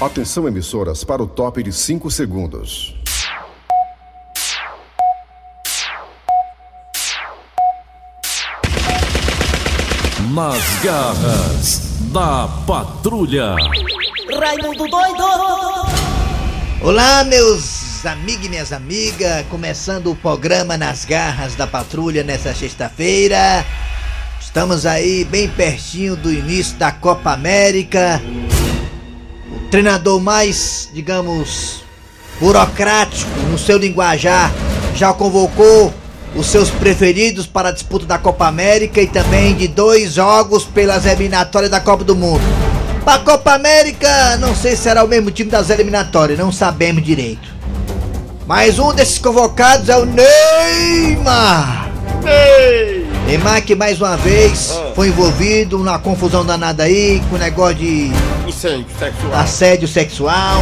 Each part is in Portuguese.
Atenção emissoras para o top de 5 segundos. Nas garras da patrulha. Raimundo doido! Olá, meus amigos e minhas amigas, começando o programa Nas Garras da Patrulha nessa sexta-feira. Estamos aí bem pertinho do início da Copa América. Treinador mais, digamos, burocrático no seu linguajar já convocou os seus preferidos para a disputa da Copa América e também de dois jogos pelas eliminatórias da Copa do Mundo. Para a Copa América, não sei se será o mesmo time das eliminatórias, não sabemos direito. Mas um desses convocados é o Neymar. Neymar que mais uma vez foi envolvido na confusão danada aí, com o negócio de Incêndio sexual. assédio sexual,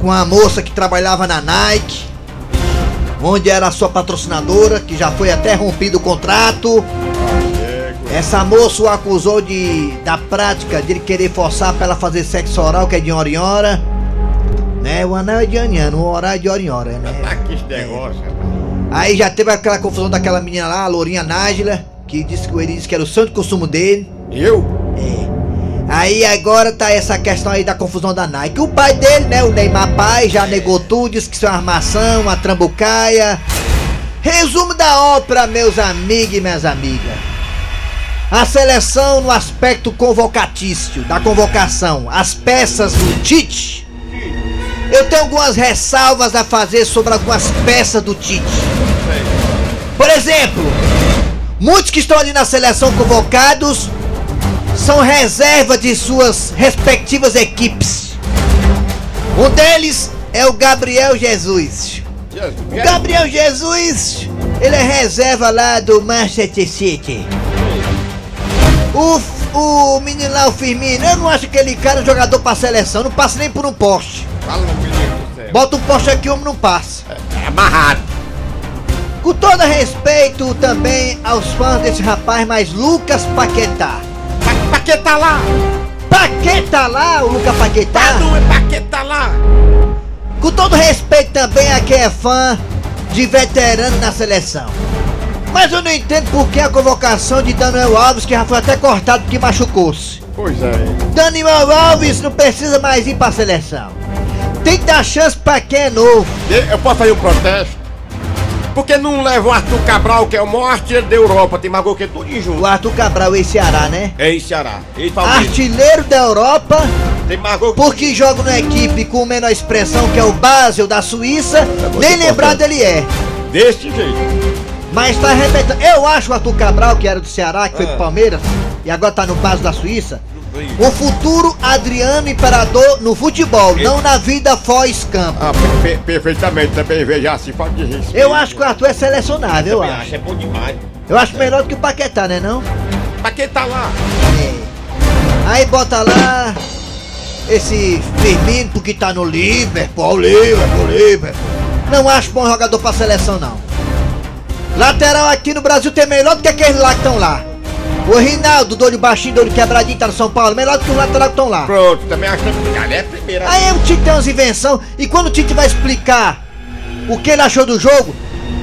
com a moça que trabalhava na Nike, onde era a sua patrocinadora, que já foi até rompido o contrato. Essa moça o acusou de da prática de ele querer forçar pra ela fazer sexo oral, que é de hora em hora. Né? O anel é de ano o oral é de hora em hora, né? Aqui esse negócio, rapaz. Aí já teve aquela confusão daquela menina lá, a Lourinha Nájila, que disse que ele disse que era o santo consumo dele. Eu? É. Aí agora tá essa questão aí da confusão da Nike. O pai dele, né, o Neymar pai, já negou tudo, disse que isso é uma armação, uma trambucaia. Resumo da ópera, meus amigos e minhas amigas. A seleção no aspecto convocatício, da convocação, as peças do Tite. Eu tenho algumas ressalvas a fazer sobre algumas peças do Tite. Por exemplo, muitos que estão ali na seleção convocados são reserva de suas respectivas equipes. Um deles é o Gabriel Jesus. O Gabriel Jesus, ele é reserva lá do Manchester City. O, o menino lá, o Firmino, eu não acho aquele cara um jogador pra seleção, não passa nem por um poste. Bota um poste aqui, o homem não passa. É amarrado. Com todo respeito também aos fãs desse rapaz, mas Lucas Paquetá. Pra, pra que tá lá? Paquetá lá, o Lucas Paquetá. Tá não é pra que tá lá? Com todo respeito também a quem é fã de veterano na seleção. Mas eu não entendo por que a convocação de Daniel Alves, que já foi até cortado porque machucou-se. Pois é. Daniel Alves não precisa mais ir pra seleção. Tem que dar chance pra quem é novo. Eu posso fazer um protesto? Porque não leva o Arthur Cabral, que é o maior artilheiro da Europa, tem mais gol que tudo em O. Arthur Cabral e Ceará, né? É em Ceará. Ele Artilheiro da Europa, Tem mais gol que porque joga numa equipe com menor expressão, que é o Basel da Suíça, nem lembrado ele é. desse jeito. Mas tá arrebentando. Eu acho o Arthur Cabral, que era do Ceará, que foi Ah. pro Palmeiras, e agora tá no Basel da Suíça, o futuro Adriano Imperador no futebol, não na vida pós-campo. Ah, per- per- perfeitamente, também veja assim, falta de respeito. Eu acho que o Arthur é selecionável, eu Também acho. acho, é bom demais. Eu acho melhor do que o Paquetá, né não? Pra que tá lá? É. Aí bota lá esse Firmino porque tá no Liverpool, Liverpool, Liverpool. Não acho bom jogador pra seleção não. Lateral aqui no Brasil tem melhor do que aqueles lá que estão lá. O Rinaldo, do olho baixinho, do olho quebradinho, tá no São Paulo, melhor do que os laterais que estão lá. Pronto, também acho que cara, é a primeira. Aí o Tite tem umas invenções e quando o Tite vai explicar o que ele achou do jogo,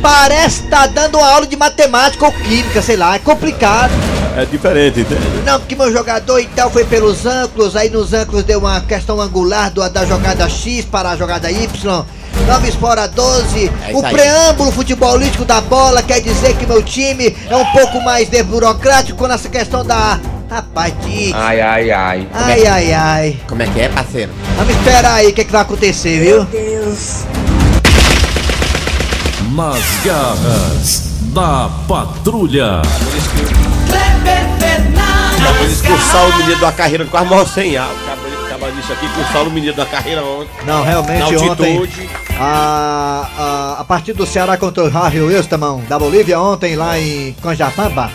parece que tá dando uma aula de matemática ou química, sei lá, é complicado. É diferente, entende? Não, porque meu jogador e tal foi pelos ângulos, aí nos ângulos deu uma questão angular do- da jogada X para a jogada Y. 9 fora 12, É o preâmbulo futebolístico da bola quer dizer que meu time é um pouco mais desburocrático nessa questão da. Rapaz, Tite. Ai, ai, ai. Ai, ai, ai. Como é que é, parceiro? Vamos esperar aí o que, que vai acontecer, viu? Nas garras da patrulha. Acabou de expulsar o menino da carreira quase morreu sem ar. Acabou de acabar disso aqui, expulsar o menino da carreira ontem. Não, Na realmente ontem. A, a, a partida do Ceará contra o Harry Wilstermann da Bolívia ontem lá em Conjapamba.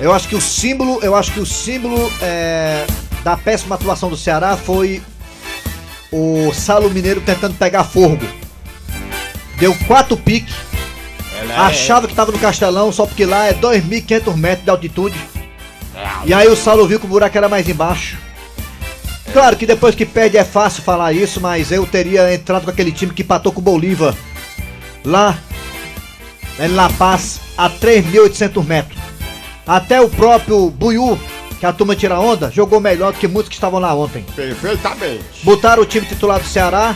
Eu acho que o símbolo, eu acho que o símbolo é, da péssima atuação do Ceará foi o Salo Mineiro tentando pegar fogo. Deu quatro piques, Ela é- achava que tava no Castelão, só porque lá é 2.500 metros de altitude. E aí o Salo viu que o buraco era mais embaixo. Claro que depois que perde é fácil falar isso, mas eu teria entrado com aquele time que empatou com o Bolívar lá em La Paz a 3.800 metros. Até o próprio Buiú, que a turma tira onda, jogou melhor do que muitos que estavam lá ontem. Perfeitamente. Botaram o time titular do Ceará.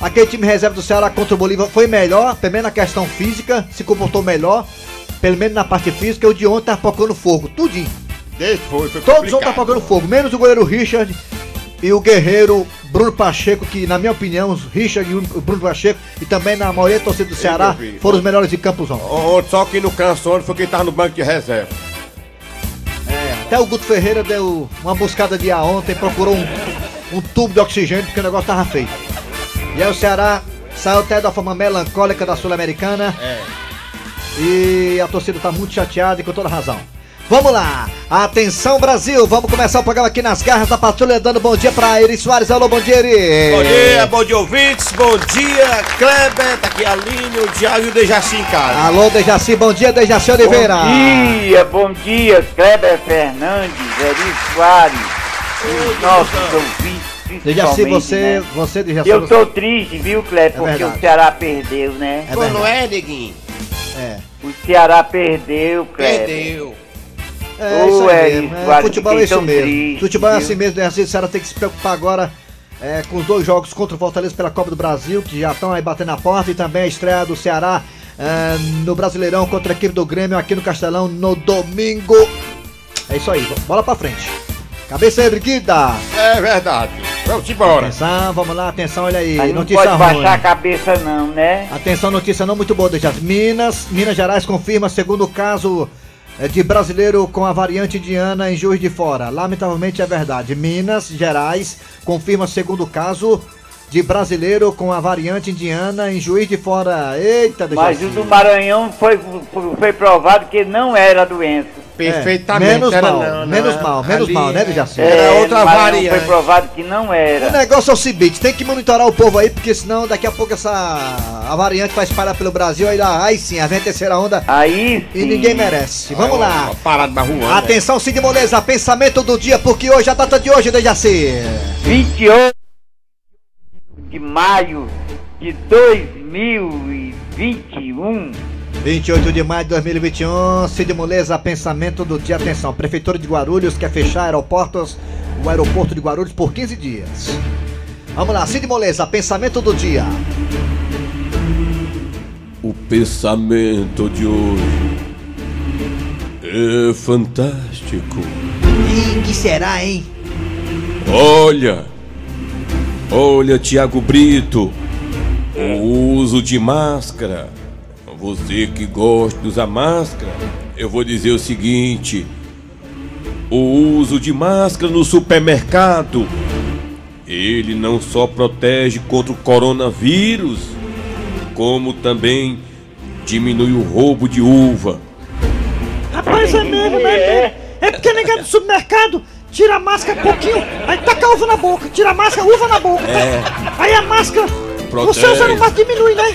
Aquele time reserva do Ceará contra o Bolívar foi melhor, pelo menos na questão física, se comportou melhor, pelo menos na parte física. O de ontem tá pocando fogo, tudinho. Desde foi, Todos ontem tá pocando fogo, menos o goleiro Richard e o guerreiro Bruno Pacheco, que na minha opinião, os Richard e o Bruno Pacheco, e também na maioria da torcida do Ceará, foram os melhores de campos ontem. Só que no canso ontem foi quem tava no banco de reserva. Até o Guto Ferreira deu uma buscada de ar ontem, procurou um, um tubo de oxigênio porque o negócio tava feio. E aí o Ceará saiu até da forma melancólica da Sul-Americana. E a torcida tá muito chateada e com toda razão. Vamos lá! Atenção Brasil! Vamos começar o programa aqui nas garras da patrulha, dando bom dia pra Eri Soares. Alô, bom dia, Eri! Bom dia, bom dia ouvintes, bom dia Kleber, tá aqui a Aline, o Thiago e o Dejaci em casa. Alô, Dejaci, bom dia, Dejaci Oliveira! Bom dia, bom dia, Kleber Fernandes, Eri Soares, os nossos ouvintes, Dejaci, você, né? você, Dejaci, Eu você- tô triste, viu, Kleber, porque verdade. o Ceará perdeu, né? É Pô, não é, neguinho? É. O Ceará perdeu, Kleber. Perdeu. É Ô, isso aí mesmo. É, futebol é isso mesmo. triste, futebol é assim mesmo, né? Assim, o Ceará tem que se preocupar agora é, com os dois jogos contra o Fortaleza pela Copa do Brasil, que já estão aí batendo na porta, e também a estreia do Ceará é, no Brasileirão contra a equipe do Grêmio aqui no Castelão no domingo. É isso aí, bola pra frente. Cabeça erguida. É verdade. Vamos embora. Atenção, vamos lá, atenção, olha aí. Mas não notícia pode ruim. baixar a cabeça não, né? Atenção, notícia não muito boa, Dejaci. Minas, Minas Gerais confirma segundo caso de brasileiro com a variante indiana em Juiz de Fora. Lamentavelmente é verdade. Minas Gerais confirma segundo caso de brasileiro com a variante indiana em Juiz de Fora. Eita, Mas Dejaci. o do Maranhão foi, foi provado que não era doença. Perfeitamente. menos era mal, não, não, menos mal, menos ali mal, né, é- Dejaci? Era É, outra variante. Foi provado que não O era. negócio é o seguinte, tem que monitorar o povo aí, porque senão daqui a pouco essa a variante vai espalhar pelo Brasil, aí lá, aí sim, a vem a terceira onda Aí sim. e ninguém merece. Vamos lá. Uma parada mais ruim. Atenção, Cid Moleza, pensamento do dia, porque hoje é a data de hoje, Dejaci. 28 de maio de 2021. 28 de maio de 2021, Cid Moleza, pensamento do dia. Atenção, Prefeitura de Guarulhos quer fechar aeroportos, o aeroporto de Guarulhos por 15 dias. Vamos lá, Cid Moleza, pensamento do dia. O pensamento de hoje é fantástico. Ih, que será, hein? Olha, olha, Tiago Brito, o uso de máscara. Você que gosta de usar máscara, eu vou dizer o seguinte: o uso de máscara no supermercado, ele não só protege contra o coronavírus, como também diminui o roubo de uva. Rapaz, é mesmo, né? É porque negado do supermercado tira a máscara pouquinho, aí taca a uva na boca, tira a máscara, uva na boca. É. Aí a máscara, você Protege. usando máscara diminui, né?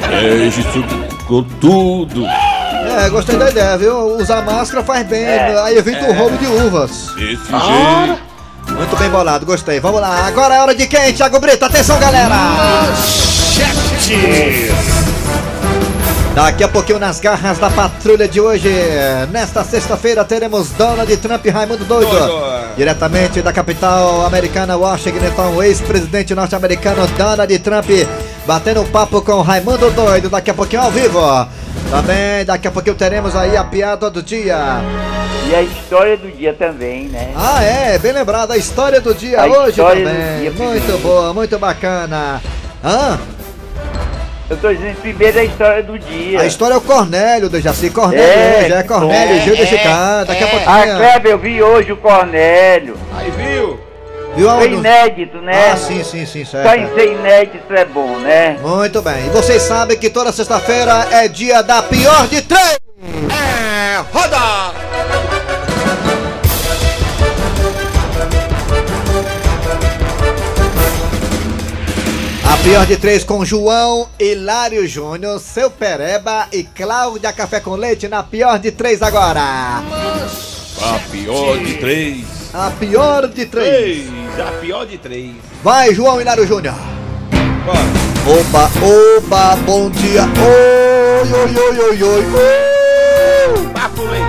Protege isso com tudo. É, gostei da ideia, viu? Usar máscara faz bem, aí evita o roubo de uvas. Desse jeito. Muito bem bolado, gostei. Vamos lá, agora é hora de quem, Thiago Brito? Atenção, galera! Daqui a pouquinho nas garras da patrulha de hoje. Nesta sexta-feira teremos Donald Trump e Raimundo Doido. Diretamente da capital americana, Washington, então, o ex-presidente norte-americano Donald Trump batendo um papo com Raimundo Doido. Daqui a pouquinho ao vivo. Também daqui a pouquinho teremos aí a piada do dia. E a história do dia também, né? Ah, é, bem lembrado, a história do dia A hoje também. dia muito primeiro. boa, muito bacana. Hã? Eu tô dizendo primeiro a história do dia. A história é o Cornélio, do Jaci. Cornélio É, hoje, é Cornélio, é, Gil de é, Chicago. Daqui a é. Ah, pouquinho. Kleber, eu vi hoje o Cornélio. Aí viu? Viu Foi aonde? inédito, né? Ah, sim, sim, sim, Só em certo. ser inédito é bom, né? Muito bem. E vocês sabem que toda sexta-feira é dia da pior de três. É, roda! A pior de três com João Hilário Júnior, seu Pereba e Cláudia Café com Leite na pior de três agora. A pior de três. A pior de três. Três. A pior de três. Vai, João Hilário Júnior. Bora. Oba, oba, bom dia. Oi, oi, oi, oi, oi. Uh! Bafulei.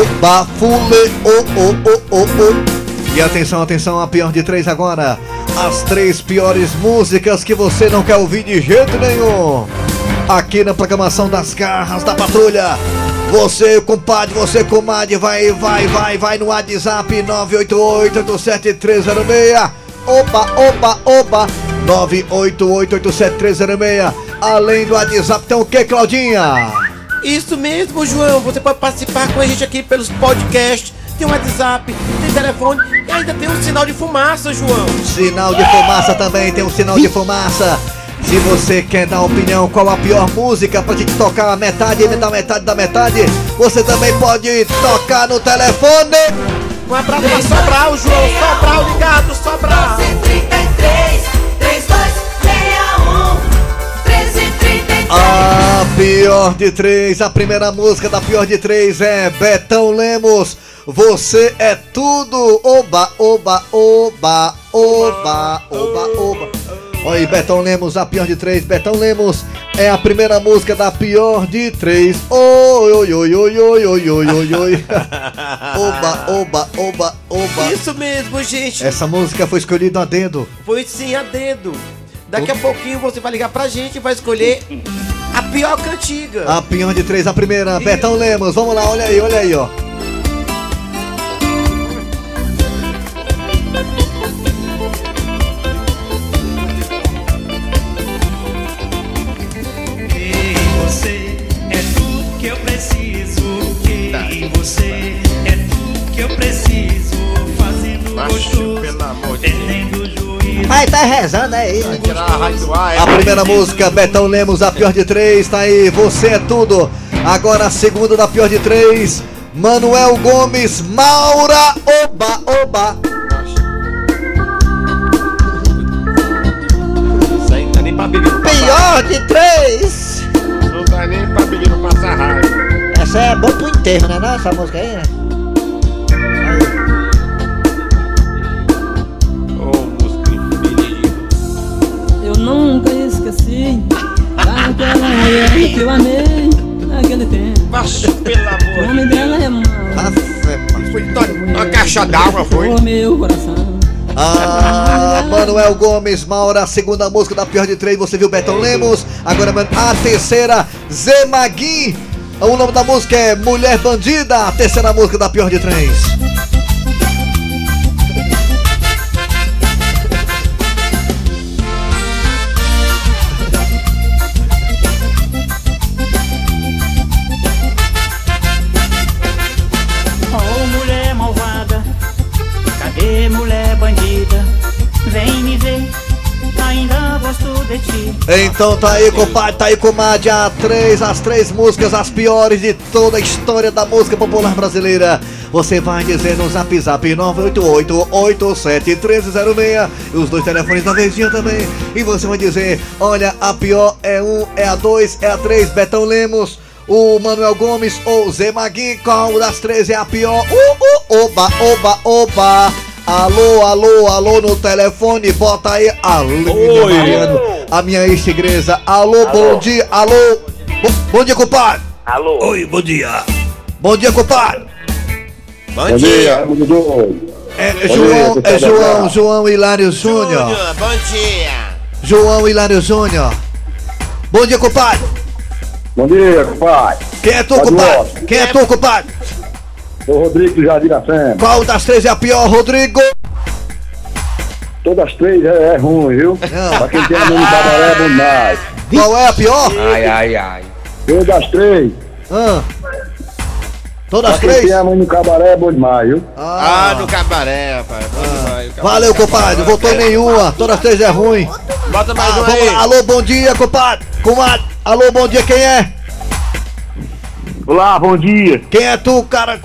Oba, fule, oh, oh, oh, oh, oh. E atenção, atenção, a pior de três agora. As três piores músicas que você não quer ouvir de jeito nenhum. Aqui na programação das garras da patrulha. Você, compadre, você, comadre, vai, vai, vai, vai no WhatsApp 988-87306. Oba, oba, oba. 988-87306. Além do WhatsApp tem o que, Claudinha? Isso mesmo, João. Você pode participar com a gente aqui pelos podcasts. Tem um WhatsApp, tem telefone e ainda tem um sinal de fumaça, João. Sinal de fumaça também, tem um sinal de fumaça. Se você quer dar opinião qual a pior música pra gente tocar a metade da metade da metade, você também pode tocar no telefone. Um abraço pra Sobral, João. Sobral ligado, Sobral. 33 3261 1333 A pior de três, a primeira música da pior de três é Betão Lemos. Você é tudo. Oba, oba, oba, oba, oba, oba. Olha aí, Betão Lemos, a pior de três. Betão Lemos é a primeira música da pior de três. Oi, oi, oi, oi, oi, oi, oi, oi, oi. Oba, oba, oba, oba. Isso mesmo, gente. Essa música foi escolhida a dedo. Foi sim a dedo. Daqui a pouquinho você vai ligar pra gente e vai escolher a pior cantiga. A pior de três, a primeira, Betão Lemos. Vamos lá, olha aí, olha aí, ó. Vai, tá rezando aí. Tirar a ar, é primeira música, Betão Lemos, a pior de três, tá aí, você é tudo. Agora a segunda da pior de três, Manuel Gomes, Maura, oba, oba. Isso aí não dá nem pra pedir pra Pior de três. Não dá nem pra pedir pra passar raiva. Essa é boa pro enterro, né? Não, essa música aí, né? Daquela mulher que eu amei naquele tempo. Macho, pelo O amor nome de dela é Mauro, Foi to- uma caixa d'água, foi. o meu coração. Ah, Manuel Gomes, Maura, a segunda música da pior de três, você viu Betão Lemos. Agora a terceira, Zé Maguin. O nome da música é Mulher Bandida, a terceira música da pior de três. Mulher bandida? Vem me ver, ainda gosto de ti. Então tá aí, compadre, tá aí, comadre, a três, as três músicas, as piores de toda a história da música popular brasileira. Você vai dizer no zap zap 988-87-1306 e os dois telefones da vezinha também. E você vai dizer, olha, a pior é um, é a dois, é a três, Betão Lemos, o Manuel Gomes ou Zé Maguinho, qual das três é a pior? Uh, uh, oba, oba, oba. Alô, alô, alô no telefone, bota aí. Alô. Mariano, a minha ex-igreja. Alô, bom dia, alô. Bo- bom dia, compadre. Alô? Oi, bom dia. Bom dia, compadre. Bom dia. É João, é João, João Hilário Júnior. Bom dia. João Hilário Júnior. Bom dia, compadre. Bom dia, compadre. Quem é tu, compadre? Quem é tu, compadre? Sou o Rodrigo do Jardim da Fêmea. Qual das três é a pior, Rodrigo? Todas as três é, é ruim, viu? Não. Pra quem tem a mão de babaré é bom demais. Qual é a pior? Ai, ai, ai. Todas as três. Ah. Todas Pra as quem três? tem a mão no cabaré é bom demais, viu? Ah, no cabaré, rapaz. Demais, cabaré. Valeu, compadre. Votou nenhuma. Todas as três é ruim. Bota mais Ah, um aí. lá. Alô, bom dia, compadre. Comadre. Alô, bom dia, quem é? Olá, bom dia. Quem é tu, cara?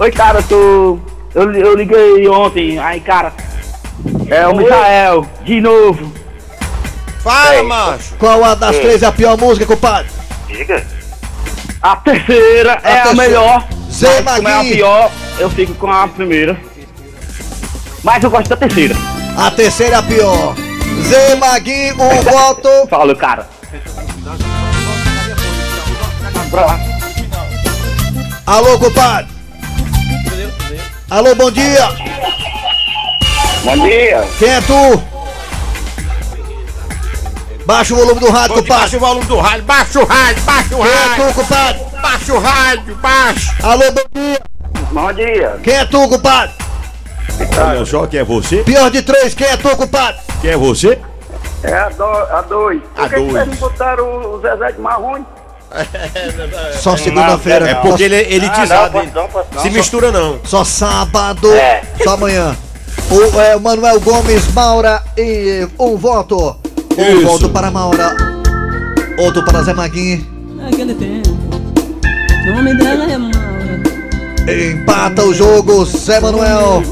Oi, cara, tô. Eu, eu liguei ontem, aí, cara. É o Michael, de novo. Fala, macho. Qual a das três é a pior música, compadre? Diga. A terceira é a terceira. melhor. Zé mas como é a pior, eu fico com a primeira. Mas eu gosto da terceira. A terceira é a pior. Zé Maguinho, um voto. Fala, cara. Alô, compadre. Alô, bom dia. Bom dia. Quem é tu? Baixa o volume do rádio, Baixa compadre. o volume do rádio, baixa o rádio, baixa o Quem é rádio. tu, compadre? Baixa o rádio, baixa. Alô, bom dia. Bom dia. Quem é tu, compadre? Olha só, quem é você? Pior de três, quem é tu, compadre? Quem é você? É a, do, a dois. A Por que que dois. vocês não botaram o Zezé de Marrone? Só segunda-feira. É porque ele é elitizado. Ah, não, ele- pode não. Se mistura não. Só sábado. É. Só amanhã. O é, Manuel Gomes Maura e um voto. Um Isso. voto para Maura. Outro para Zé Maguinho. Naquele tempo. O nome dela é Maura. Empata o jogo, Zé Manuel.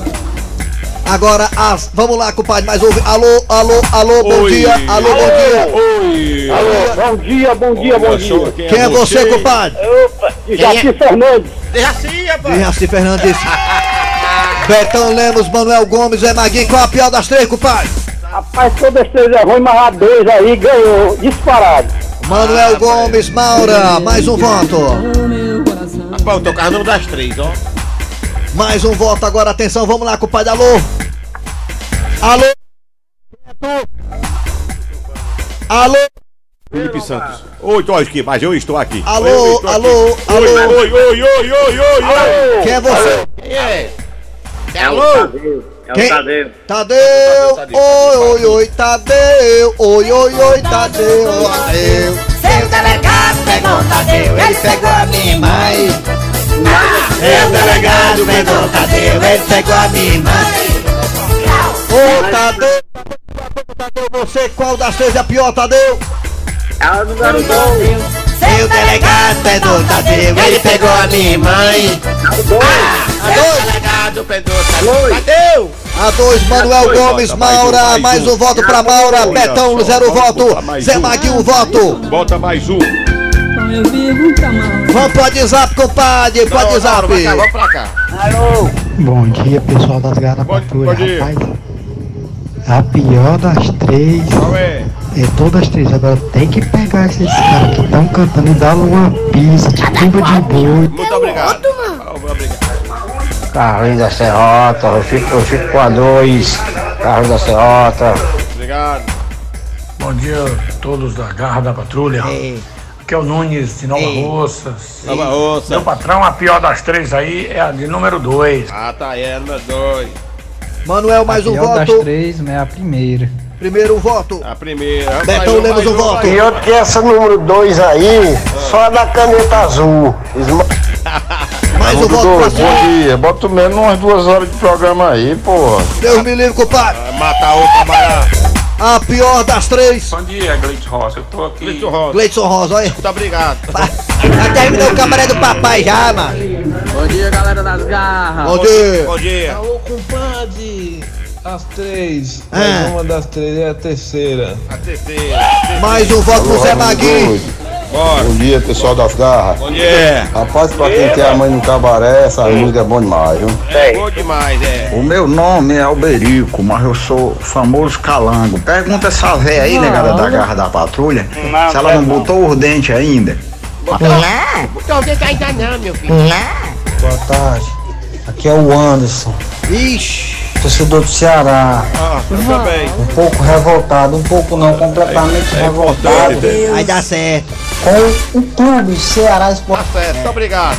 Agora, as, vamos lá, compadre, mais ouve. Alô, alô, alô, bom Oi. dia. Alô, bom dia. Oi! Bom dia, bom dia, bom dia. Quem é você, compadre? Opa, Jaci Fernandes. Deixa assim, rapaz. Jaci Fernandes. Betão Lemos, Manuel Gomes, Zé Maguinho. Qual a pior das três, compadre? Rapaz, todas três é ruim, mas a dois aí ganhou, disparado. Manuel Gomes, Maura, mais um voto. O. Rapaz, eu tô carregando das três, ó. Mais um voto agora, atenção, vamos lá, compadre. Alô? Alô? É tu? Alô? Felipe Santos. Oi, tô aqui, mas eu estou aqui. Alô, Eu estou aqui. alô, alô. Oi, oi, oi, oi, oi, oi, oi. Quem é você? Quem é? Alô? É Quem? o Tadeu. Tadeu, oi, oi, oi, Tadeu, oi, oi, oi, Tadeu, Tadeu. Seu delegado pegou Tadeu, ele pegou a minha mãe. Seu delegado pegou Tadeu, ele pegou a minha mãe. Ô, Tadeu, Tadeu, você qual das três é a pior, Tadeu? É o número dois. Seu delegado pegou Tadeu, ele pegou a minha mãe. A dois, Delegado, Pedro. Cadê? a dois, Manuel dois, Gomes, um, Maura, mais um. voto pra Maura, Olha Betão, só, zero voto, Zé um. Maguinho, um voto. Bota mais um. Vamos pro WhatsApp, compadre, pro WhatsApp. Vamos pra cá, vamos pra cá. Alô? Bom dia, pessoal das dia. Rapaz, a pior das três é? é todas as três. Agora tem que pegar esses caras que estão cantando e dar uma pista de tuba de boi. Muito obrigado. Obrigado. Carlinhos da Serrota, eu fico, eu fico com a dois. Carlos da Serrota. Obrigado. Bom dia a todos da Garra da Patrulha. Ei, Aqui é o Nunes de Nova Ei. Russas. Nova Meu Ossa. patrão, a pior das três aí é a de número dois. Ah, tá aí, é número dois. Manuel, mais um pior das voto. três é a primeira. Primeiro um voto. A primeira. Betão Lemos, um voto. do que essa número dois aí, só da caneta azul. Mais um voto pra cima. dia, bota menos umas duas horas de programa aí, porra. Deus me livre, compadre. Vai Matar outra barato. A pior das três. Bom dia, Gleitz Rosa. Eu tô aqui. Cleiton Rosa. Gleidson Rosa, olha. Muito obrigado. Já terminou o cabaré do papai já, mano. Bom dia, galera das garras. Bom dia. Bom dia. Alô, compadre! As três. Ah. Mas uma das três é a terceira. A terceira. Mais um voto pro Zé Maguinho. Bora. Bom dia, pessoal das garras. Bom dia. Rapaz, pra quem tem a mãe no cabaré, essa música é bom demais, viu? É bom demais, é. O meu nome é Alberico, mas eu sou famoso calango. Pergunta essa véia aí, negada da garra da patrulha, Não, se ela não não. botou os dentes ainda. Então, deixa ainda não, meu filho. Boa tarde. Aqui é o Anderson, Ixi. torcedor do Ceará. Ah, eu também. Um pouco revoltado, um pouco não, completamente É revoltado importante. Vai dar certo. com o clube Ceará Esporte. Tá certo, muito obrigado.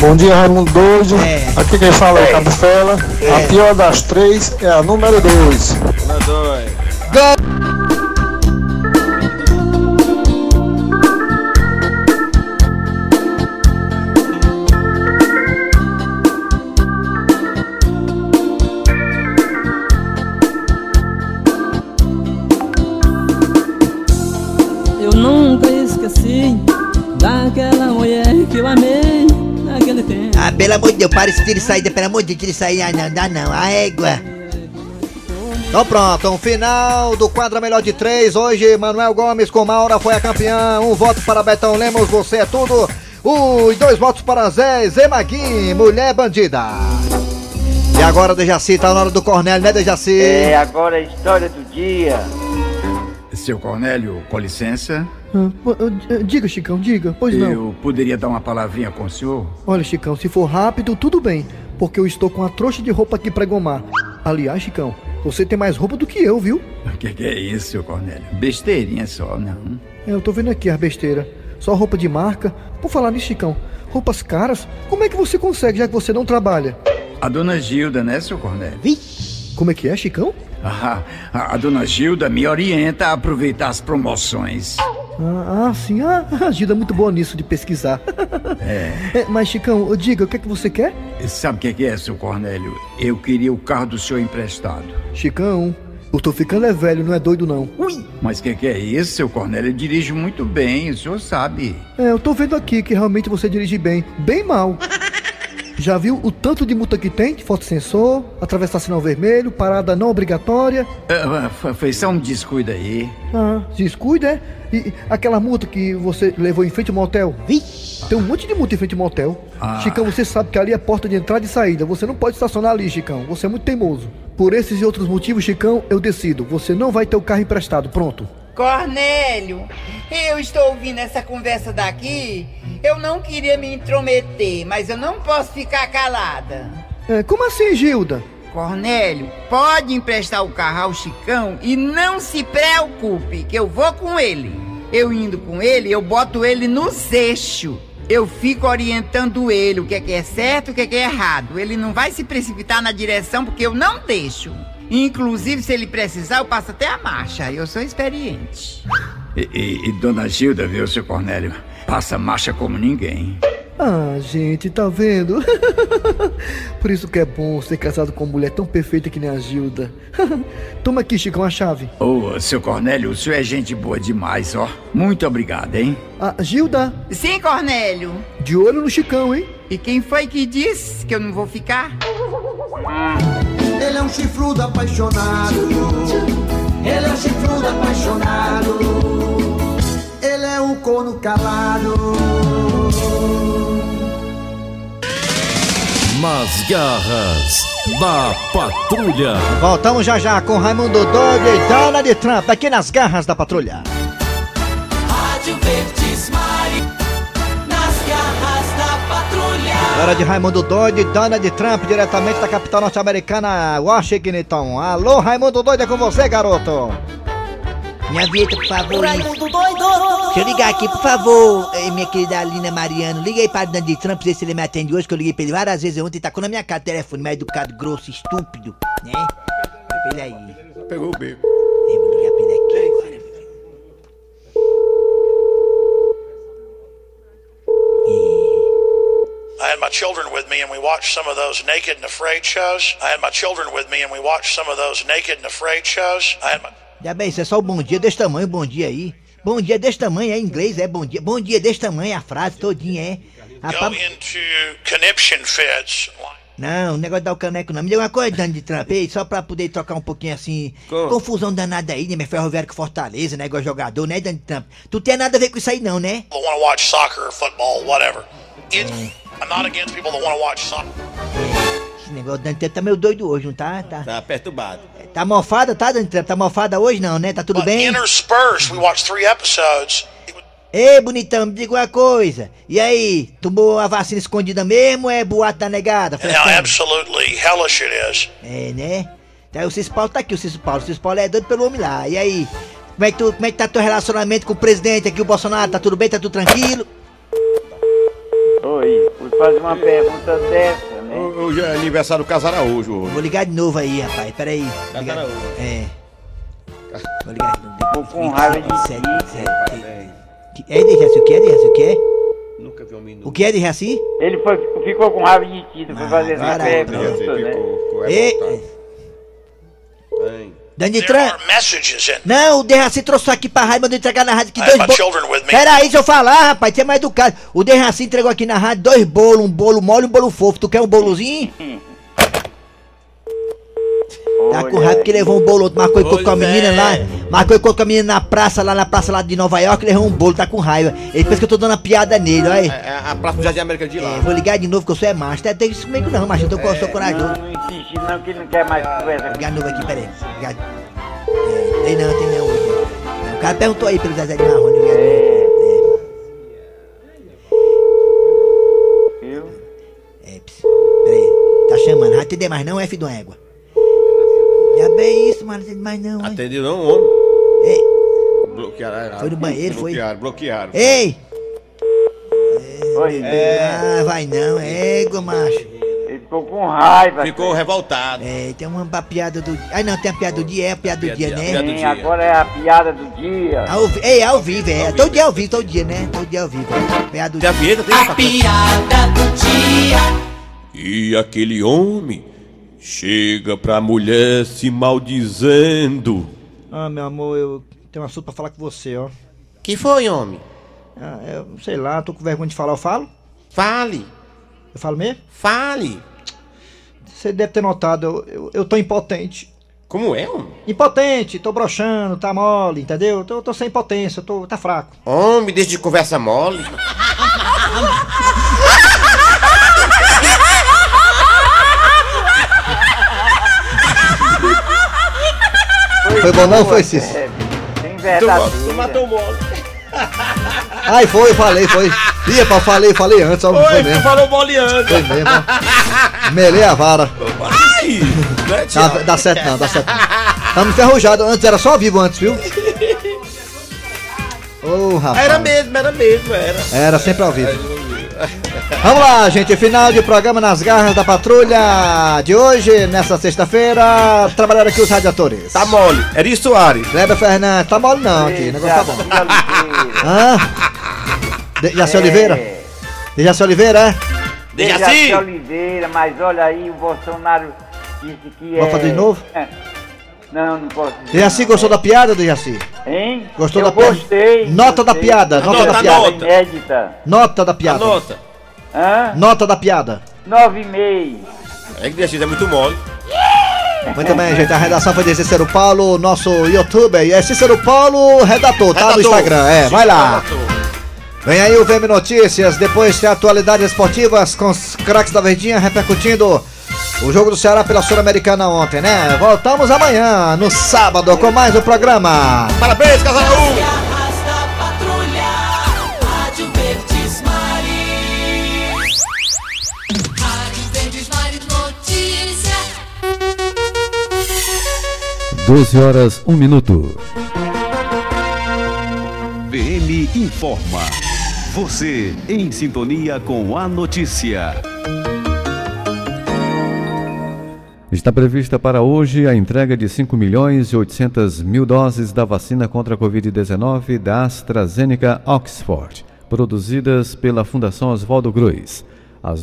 Bom dia, Raimundo Doido. É. Aqui quem fala é o Cabo Fela. A pior das três é a número dois. Número dois. Eu Deus, para esse tiro e saída, pelo amor de Deus, tiro e saída. Ah, não, dá não. A égua. Então pronto, um final do quadro Melhor de Três. Hoje, Manuel Gomes com Maura foi a campeã. Um voto para Betão Lemos, você é tudo. Os dois votos para Zé, Zé Maguinho, Mulher Bandida. E agora, Dejaci, tá na hora do Cornélio, né, Dejaci? É, agora a história do dia. Seu Cornélio, com licença, Ah, pô, ah, Diga, Chicão, diga. Pois não. eu poderia dar uma palavrinha com o senhor? Olha, Chicão, se for rápido, tudo bem. Porque eu estou com a trouxa de roupa aqui pra gomar. Aliás, Chicão, você tem mais roupa do que eu, viu? O que, que é isso, seu Cornélio? Besteirinha só, não. É, eu tô vendo aqui as besteiras. Só roupa de marca. Por falar nisso, Chicão, roupas caras, como é que você consegue, já que você não trabalha? A dona Gilda, né, seu Cornélio? Como é que é, Chicão? Ah, a, a dona Gilda me orienta a aproveitar as promoções. Ah, ah, sim. Ah, a Gilda é muito boa nisso de pesquisar. É. É, mas, Chicão, diga, o que é que você quer? Sabe o que, que é, seu Cornélio? Eu queria o carro do senhor emprestado. Chicão, eu tô ficando é velho, não é doido não. Mas o que, que é isso, seu Cornélio? Eu dirijo muito bem, o senhor sabe. É, eu tô vendo aqui que realmente você dirige bem. Bem mal. Já viu o tanto de multa que tem? De foto-sensor, atravessar sinal vermelho, parada não obrigatória. Ah, foi- só um descuido aí. Ah, descuida, é? E aquela multa que você levou em frente ao motel? Tem um monte de multa em frente ao motel. Ah. Chicão, você sabe que ali é porta de entrada e saída. Você não pode estacionar ali, Chicão. Você é muito teimoso. Por esses e outros motivos, Chicão, eu decido. Você não vai ter o carro emprestado. Pronto. Cornélio, eu estou ouvindo essa conversa daqui. Eu não queria me intrometer, mas eu não posso ficar calada. É, como assim, Gilda? Cornélio, pode emprestar o carro ao Chicão e não se preocupe, que eu vou com ele. Eu indo com ele, eu boto ele no eixo. Eu fico orientando ele o que é que é certo e o que é que é errado. Ele não vai se precipitar na direção porque eu não deixo. Inclusive, se ele precisar, eu passo até a marcha. Eu sou experiente. E, e- e dona Gilda, viu, seu Cornélio? Passa marcha como ninguém. Ah, gente, tá vendo? Por isso que é bom ser casado com uma mulher tão perfeita que nem a Gilda. Toma aqui, Chicão, a chave. Ô, seu Cornélio, o senhor é gente boa demais, ó. Muito obrigado, hein? Ah, Gilda, Sim, Cornélio. de olho no Chicão, hein? E quem foi que disse que eu não vou ficar? Ele é um chifrudo apaixonado. Ele é um chifrudo apaixonado. Corno calado. Nas garras da patrulha. Voltamos já já com Raimundo Doido e Donald Trump aqui nas garras da patrulha. Rádio Verdes Mari. Nas garras da patrulha. Hora de Raimundo Doido e Donald Trump diretamente da capital norte-americana, Washington. Alô, Raimundo Doido, é com você, garoto. Minha vinheta, por favor. Raimundo doido. Deixa eu ligar aqui, por favor, eh, minha querida Alina Mariano. Liga aí para o Donald Trump, ver se ele me atende hoje, que eu liguei pra ele várias vezes ontem. Tacou na minha cara o telefone, mais educado, grosso, estúpido, né? Pra ele aí. Pegou o beco. Eu vou ligar pra ele aqui agora. I had my children with me and we watched some of those naked and afraid shows. I had my children with me and we watched some of those naked and afraid shows. I had my Já bem, isso é só o bom dia desse tamanho, bom dia aí. Bom dia desse tamanho, é em inglês, é bom dia. Bom dia desse tamanho, é a frase todinha, é. Rapaz, não, o negócio de dar o caneco não. Me deu uma coisa, Donald Trump, aí, só pra poder trocar um pouquinho assim. Como? Confusão danada aí, né? Minha ferroviária com Fortaleza, né? Igual jogador, né, Donald Trump? Tu tem nada a ver com isso aí, não, né? Want to watch soccer football, whatever. It's, I'm not against people that want to watch soccer. Esse negócio, Donald Trump tá meio doido hoje, não tá? Tá, Tá perturbado. tá mofada, tá, Trump? Tá mofada hoje, não, né? Tá tudo bem? Interspersed, we watched three episodes. Ei, bonitão, me diga uma coisa. E aí, tomou a vacina escondida mesmo ou é boato da negada? Frescando? how absolutely hellish it is. É, né? Então o Cis Paulo tá aqui, o Cis Paulo. O Cis Paulo é doido pelo homem lá. E aí? Como é, que tu, como é que tá teu relacionamento com o presidente aqui, o Bolsonaro? Tá tudo bem? Tá tudo tranquilo? Oi, fui fazer uma pergunta dessa? Hoje é aniversário do Casaraújo. hoje. Vou ligar de novo aí, rapaz. Pera aí. Casaraújo. É. Vou ligar de novo. Tô com raiva de sete. Que- É, Dejaci, o que é, Dejaci? O que é? Nunca vi um minuto. O que é, Dejaci? Ele foi, ficou com raiva de ti, foi fazer essa pergunta, né? Ei, Dani There Trump. Messages in. Não, o Dejaci trouxe aqui pra rádio, mandou entregar na rádio aqui dois bolos. children with me. Pera aí, deixa eu falar, rapaz, você é mais educado. O Dejaci entregou aqui na rádio dois bolos, um bolo mole e um bolo fofo. Tu quer um bolozinho? Tá com raiva porque levou um bolo, outro marcou encontro com a menina é. lá, marcou encontro com a menina na praça, lá na praça lá de Nova York, levou um bolo, tá com raiva. Ele pensa que eu tô dando uma piada nele, olha aí. É a praça do Jardim América de lá. É, vou ligar de novo que eu sou é macho. Não tem isso comigo não, macho. Eu tô, eu sou corajoso. Não, não insiste não, que ele não quer mais conversa. Ligar de novo aqui, peraí. Ligar. É, tem não, tem não hoje. O cara perguntou aí pelo Zezé de Marrone. ligar de novo. Viu? É, ps, peraí. Tá chamando, não vai atender mais não, é de uma égua. Já bem isso, mano, não atende mais não, hein? Atendeu não, homem. Ei, Bloquearam. Foi no banheiro, foi? Bloquearam, bloquearam. ei! Oi. Ah, vai não, égua, macho. Ele ficou com raiva. Ficou revoltado. É, tem uma piada do dia. Ah, não, tem a piada do dia, é a piada do Piada- dia, piada né? do Sim, agora é a piada do dia. Ao, vi- ei, ao vivo, é. Todo dia ao vivo, todo dia, né? Todo dia ao vivo. Piada do Tem a vinheta, tem A piada do dia. E aquele homem chega pra mulher se maldizendo. Ah, meu amor, eu tenho um assunto pra falar com você, ó. Que foi, homem? Ah, eu sei lá, tô com vergonha de falar, eu falo? Fale. Eu falo mesmo? Fale. Você deve ter notado, eu, eu, eu tô impotente. Como é, homem? Impotente, tô broxando, tá mole, entendeu? Tô, tô sem potência, tô, tá fraco. Homem, deixa de conversa mole. Foi bom não, foi, Cícero? É, tem verdade. tu matou o mole. Ai, foi, falei, foi. Ih, pá, falei, falei antes, ó, foi Oi, tu mesmo. falou boleando. Foi mesmo. Melei a vara. Ai! Né, Dá, dá certo não, dá certo não. Tamo enferrujado, antes era só ao vivo antes, viu? Ô, rapaz. Era mesmo, era mesmo, era. Era sempre ao vivo. Vamos lá, gente. Final de programa nas garras da patrulha de hoje, nessa sexta-feira. Trabalharam aqui os radiadores. Tá mole. Eri Soares. Kleber Fernandes, tá mole não aqui, o negócio tá bom. Hã? Dejaci Oliveira? Dejaci Oliveira, é? Dejaci. Dejaci Oliveira, mas olha aí, o Bolsonaro disse que é... Vai fazer de novo? Não, não posso dizer. Dejaci gostou da piada, Dejaci? Hein? Gostou Eu da piada? gostei. Nota da gostei. piada, nota Anota, da piada. anota. Inédita. Nota da piada. Anota. Hã? Nota da piada. Nove e meio. É que Dejaci é muito mole. Muito bem, gente. A redação foi de Cícero Paulo, nosso youtuber. E é Cícero Paulo, redator, tá no. Instagram. É, vai lá. Redator. Vem aí o VM Notícias, depois tem atualidades esportivas com os craques da Verdinha repercutindo o jogo do Ceará pela Sul-Americana ontem, né? Voltamos amanhã, no sábado, com mais um programa. Parabéns, Casal 12 horas, 1 minuto. VM informa. Você em sintonia com a notícia. Está prevista para hoje a entrega de 5 milhões e 800 mil doses da vacina contra a Covid-19 da AstraZeneca Oxford, produzidas pela Fundação Oswaldo Cruz.